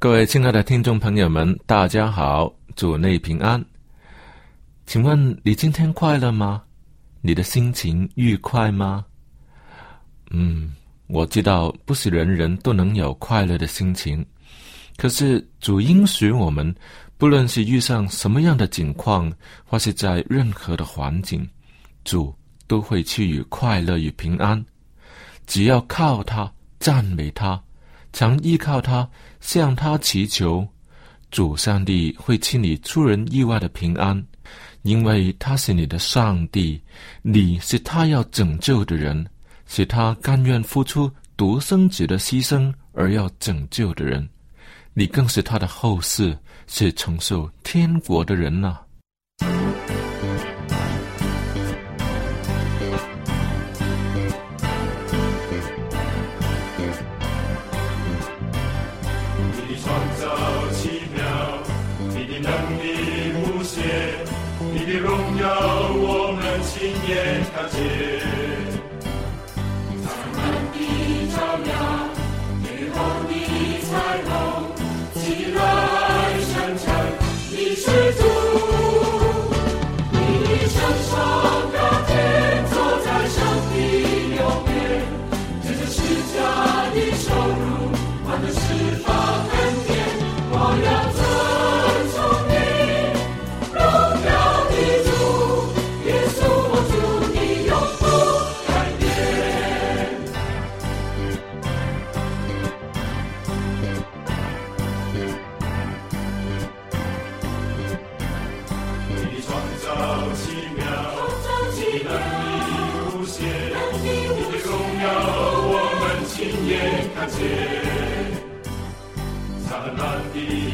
各位亲爱的听众朋友们，大家好，主内平安。请问你今天快乐吗？你的心情愉快吗？嗯，我知道不是人人都能有快乐的心情，可是主应许我们，不论是遇上什么样的境况，或是在任何的环境，主都会赐予快乐与平安。只要靠他，赞美他。常依靠他，向他祈求，主上帝会赐你出人意外的平安，因为他是你的上帝，你是他要拯救的人，是他甘愿付出独生子的牺牲而要拯救的人，你更是他的后世，是承受天国的人呐。看见。 이제까지. 사랑하기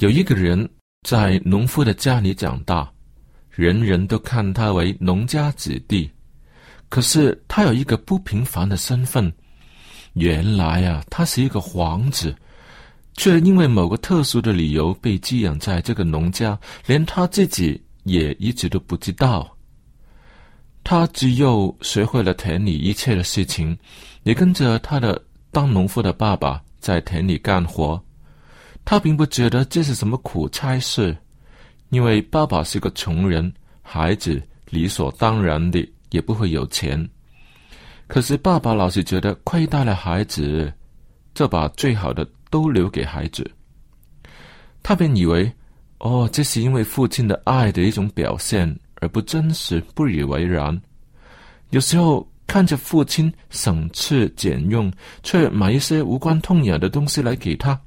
有一个人在农夫的家里长大，人人都看他为农家子弟。可是他有一个不平凡的身份，原来啊，他是一个皇子，却因为某个特殊的理由被寄养在这个农家，连他自己也一直都不知道。他只有学会了田里一切的事情，也跟着他的当农夫的爸爸在田里干活。他并不觉得这是什么苦差事，因为爸爸是个穷人，孩子理所当然的也不会有钱。可是爸爸老是觉得亏待了孩子，就把最好的都留给孩子。他便以为，哦，这是因为父亲的爱的一种表现，而不真实，不以为然。有时候看着父亲省吃俭用，却买一些无关痛痒的东西来给他。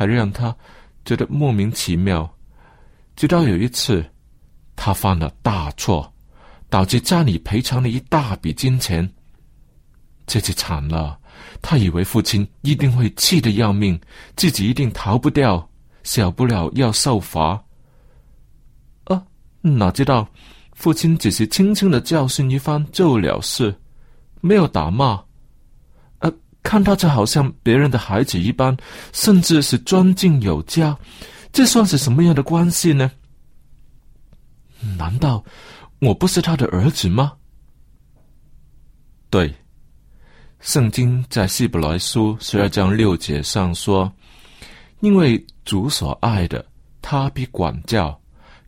还让他觉得莫名其妙。直到有一次，他犯了大错，导致家里赔偿了一大笔金钱。这次惨了，他以为父亲一定会气得要命，自己一定逃不掉，小不了要受罚。啊，哪知道父亲只是轻轻的教训一番就了事，没有打骂。看他就好像别人的孩子一般，甚至是尊敬有加，这算是什么样的关系呢？难道我不是他的儿子吗？对，圣经在希伯来书十二章六节上说：“因为主所爱的，他必管教；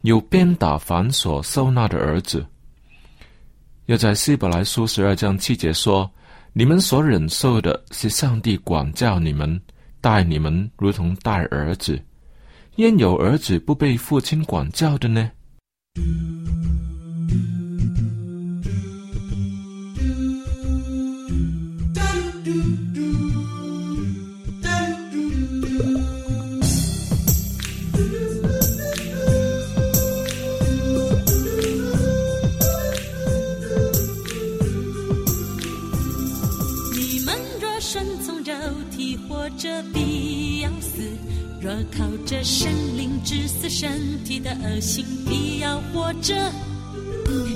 有鞭打凡所收纳的儿子。”又在希伯来书十二章七节说。你们所忍受的是上帝管教你们，待你们如同待儿子，焉有儿子不被父亲管教的呢？若靠着神灵致死身体的恶心，必要活着，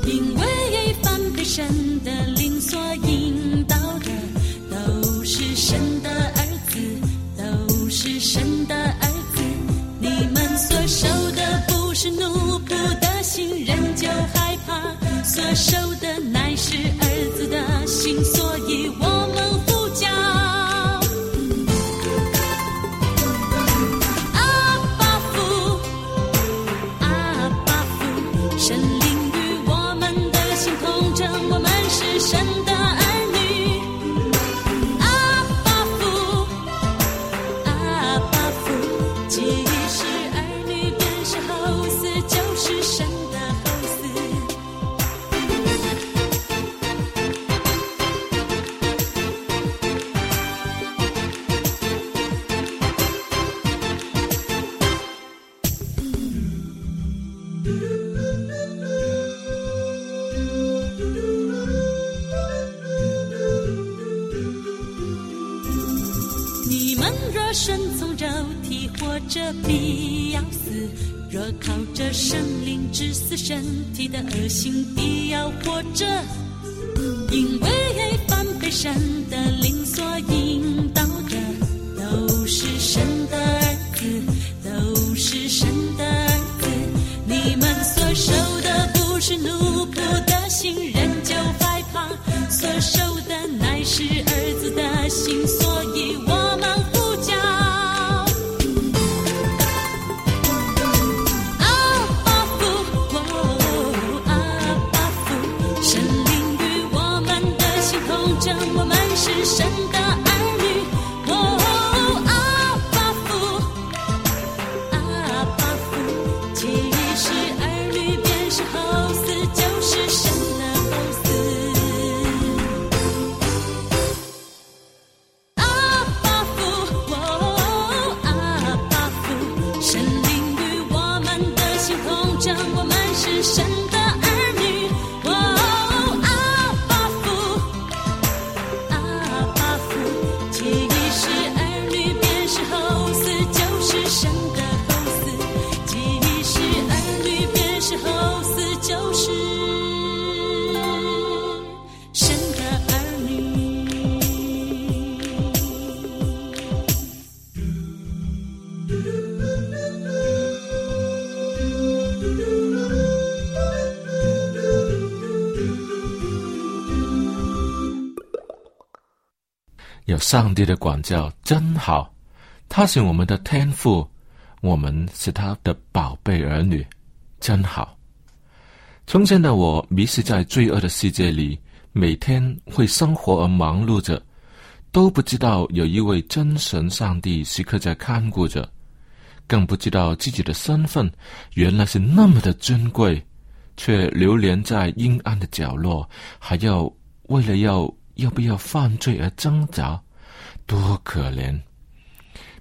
因为反被神的灵所引导的，都是神的儿子，都是神的儿子。你们所受的不是奴仆的心，仍旧害怕；所受的乃是儿子的心，所以上帝的管教真好，他是我们的天父，我们是他的宝贝儿女，真好。从前的我迷失在罪恶的世界里，每天为生活而忙碌着，都不知道有一位真神上帝时刻在看顾着，更不知道自己的身份原来是那么的尊贵，却流连在阴暗的角落，还要为了要。要不要犯罪而挣扎？多可怜！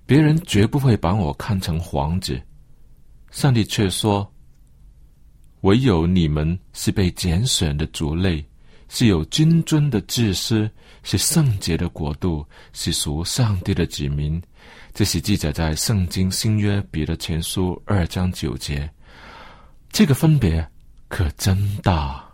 别人绝不会把我看成皇子，上帝却说：“唯有你们是被拣选的族类，是有君尊的祭司，是圣洁的国度，是属上帝的子民。”这是记载在《圣经新约彼得前书》二章九节。这个分别可真大。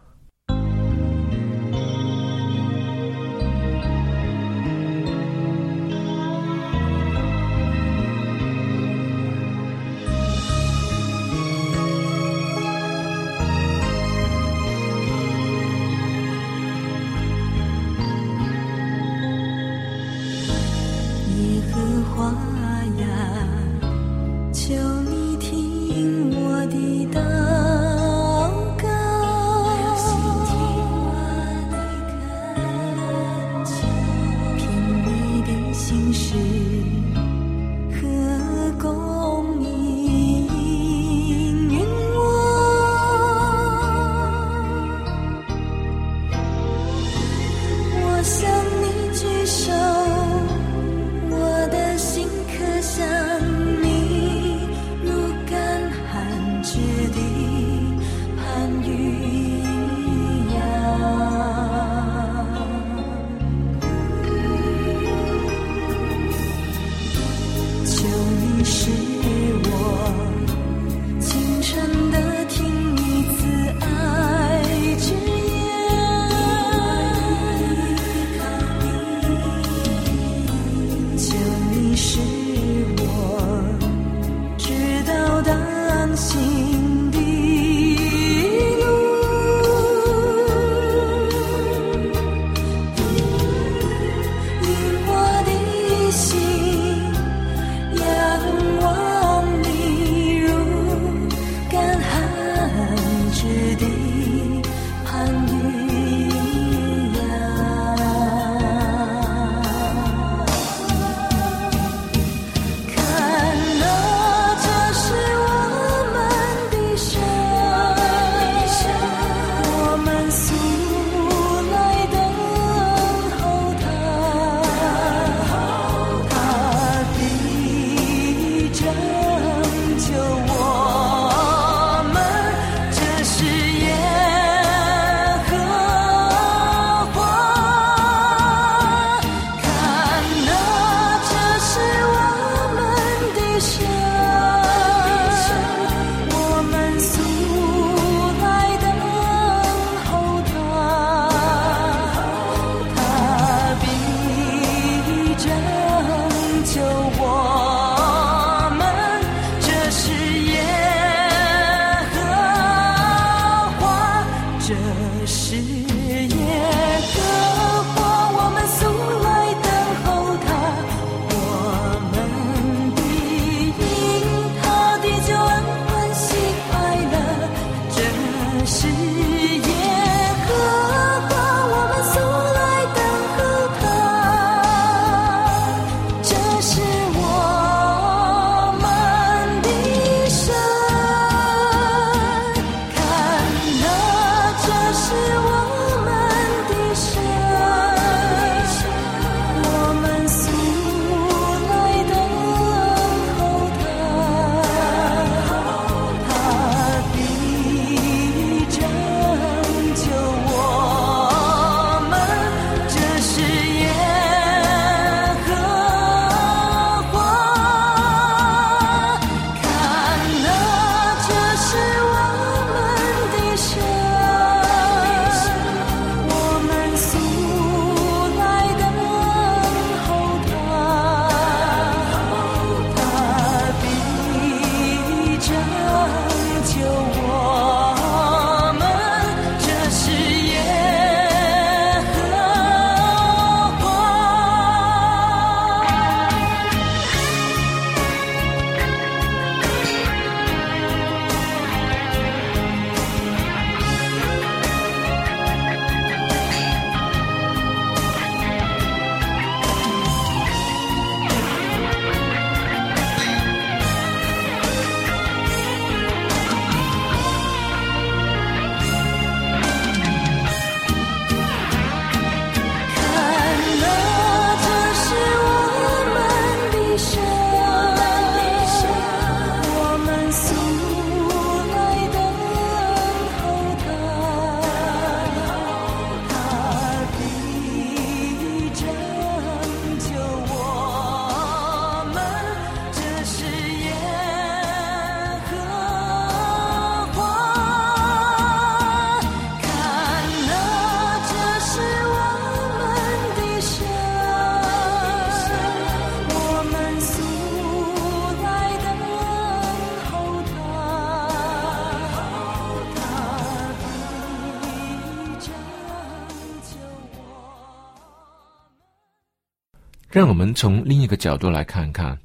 让我们从另一个角度来看看，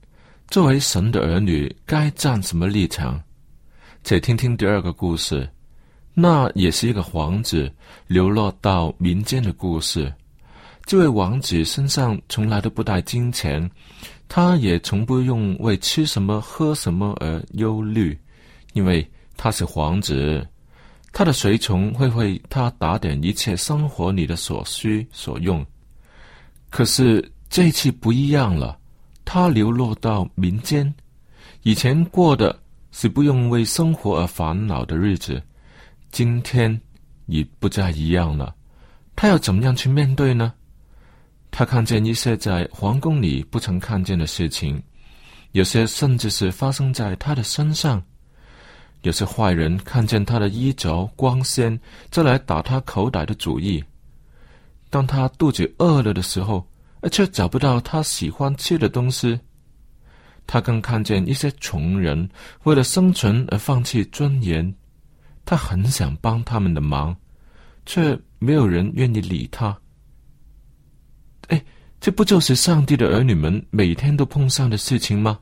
作为神的儿女该站什么立场。且听听第二个故事，那也是一个皇子流落到民间的故事。这位王子身上从来都不带金钱，他也从不用为吃什么喝什么而忧虑，因为他是皇子，他的随从会为他打点一切生活里的所需所用。可是这次不一样了，他流落到民间，以前过的是不用为生活而烦恼的日子，今天已不再一样了。他要怎么样去面对呢？他看见一些在皇宫里不曾看见的事情，有些甚至是发生在他的身上。有些坏人看见他的衣着光鲜，就来打他口袋的主意。当他肚子饿了的时候，却找不到他喜欢吃的东西。他更看见一些穷人为了生存而放弃尊严。他很想帮他们的忙，却没有人愿意理他。哎，这不就是上帝的儿女们每天都碰上的事情吗？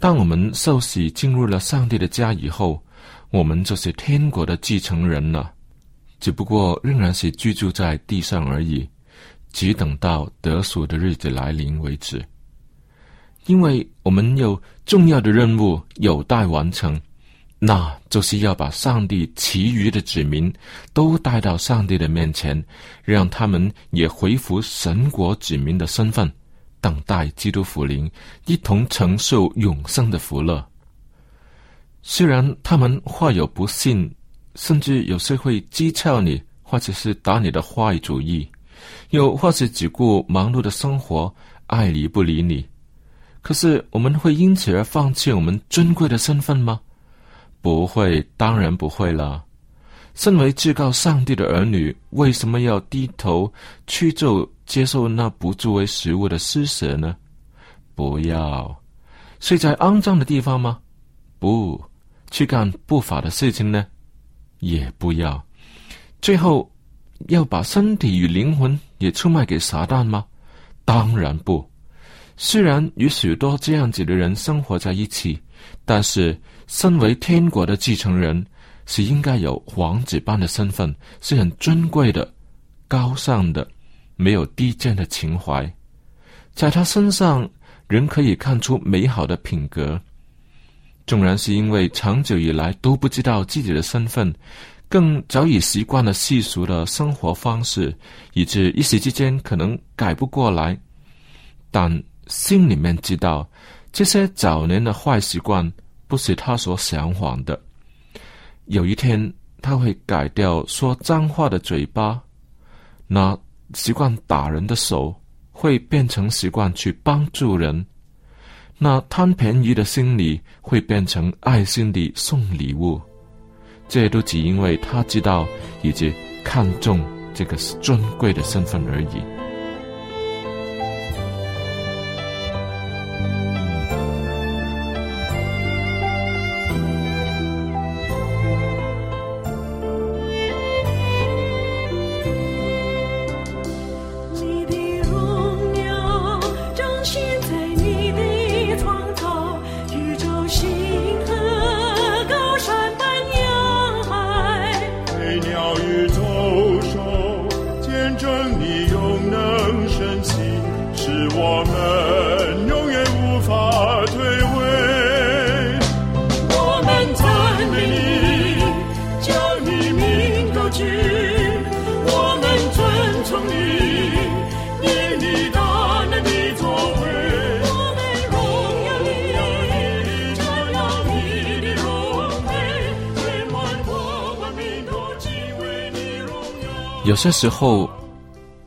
当我们受洗进入了上帝的家以后，我们就是天国的继承人了，只不过仍然是居住在地上而已，只等到得赎的日子来临为止。因为我们有重要的任务有待完成。那就是要把上帝其余的子民都带到上帝的面前，让他们也恢复神国子民的身份，等待基督福临，一同承受永生的福乐。虽然他们话有不信，甚至有时会讥诮你，或者是打你的坏主意，又或是只顾忙碌的生活，爱理不理你，可是我们会因此而放弃我们尊贵的身份吗？不会，当然不会了。身为至高上帝的儿女，为什么要低头屈就接受那不作为食物的施舍呢？不要睡在肮脏的地方吗？不去干不法的事情呢？也不要。最后要把身体与灵魂也出卖给撒旦吗？当然不。虽然与许多这样子的人生活在一起，但是。身为天国的继承人，是应该有王子般的身份，是很尊贵的、高尚的，没有低贱的情怀。在他身上，人可以看出美好的品格。纵然是因为长久以来都不知道自己的身份，更早已习惯了世俗的生活方式，以致一时之间可能改不过来，但心里面知道这些早年的坏习惯。不是他所向往的。有一天，他会改掉说脏话的嘴巴，那习惯打人的手会变成习惯去帮助人，那贪便宜的心理会变成爱心地送礼物。这都只因为他知道以及看重这个尊贵的身份而已。有些时候，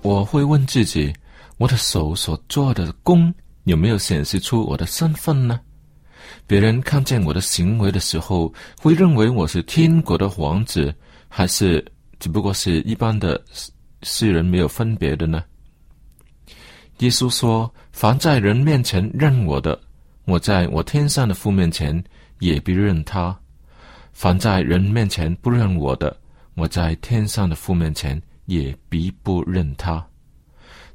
我会问自己：我的手所做的工有没有显示出我的身份呢？别人看见我的行为的时候，会认为我是天国的王子，还是只不过是一般的世人没有分别的呢？耶稣说：“凡在人面前认我的，我在我天上的父面前也必认他；凡在人面前不认我的，我在天上的父面前。”也必不认他。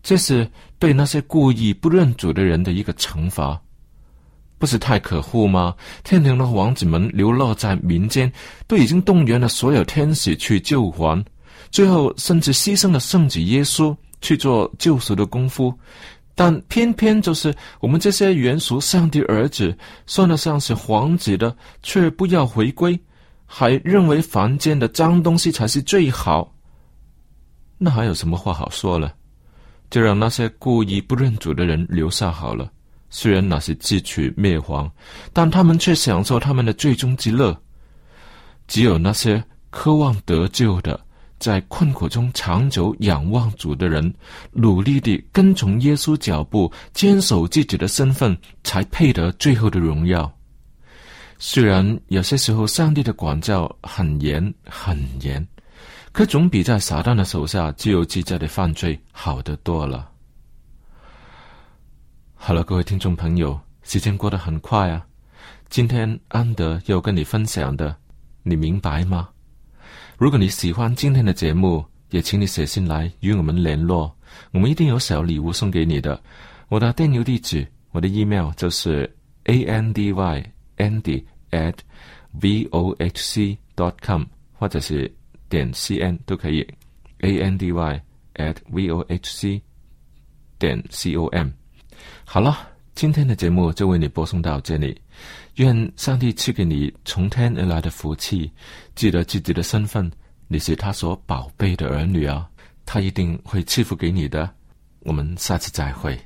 这是对那些故意不认主的人的一个惩罚，不是太可恶吗？天庭的王子们流落在民间，都已经动员了所有天使去救还，最后甚至牺牲了圣子耶稣去做救赎的功夫。但偏偏就是我们这些原属上帝儿子、算得上是皇子的，却不要回归，还认为凡间的脏东西才是最好。那还有什么话好说了？就让那些故意不认主的人留下好了。虽然那是自取灭亡，但他们却享受他们的最终之乐。只有那些渴望得救的。在困苦中长久仰望主的人，努力地跟从耶稣脚步，坚守自己的身份，才配得最后的荣耀。虽然有些时候上帝的管教很严很严，可总比在撒旦的手下自由自在的犯罪好得多了。好了，各位听众朋友，时间过得很快啊！今天安德要跟你分享的，你明白吗？如果你喜欢今天的节目，也请你写信来与我们联络，我们一定有小礼物送给你的。我的电邮地址，我的 email 就是 a n d y andy at v o h c dot com，或者是点 c n 都可以。a n d y at v o h c 点 c o m。好了，今天的节目就为你播送到这里。愿上帝赐给你从天而来的福气，记得自己的身份，你是他所宝贝的儿女啊，他一定会赐福给你的。我们下次再会。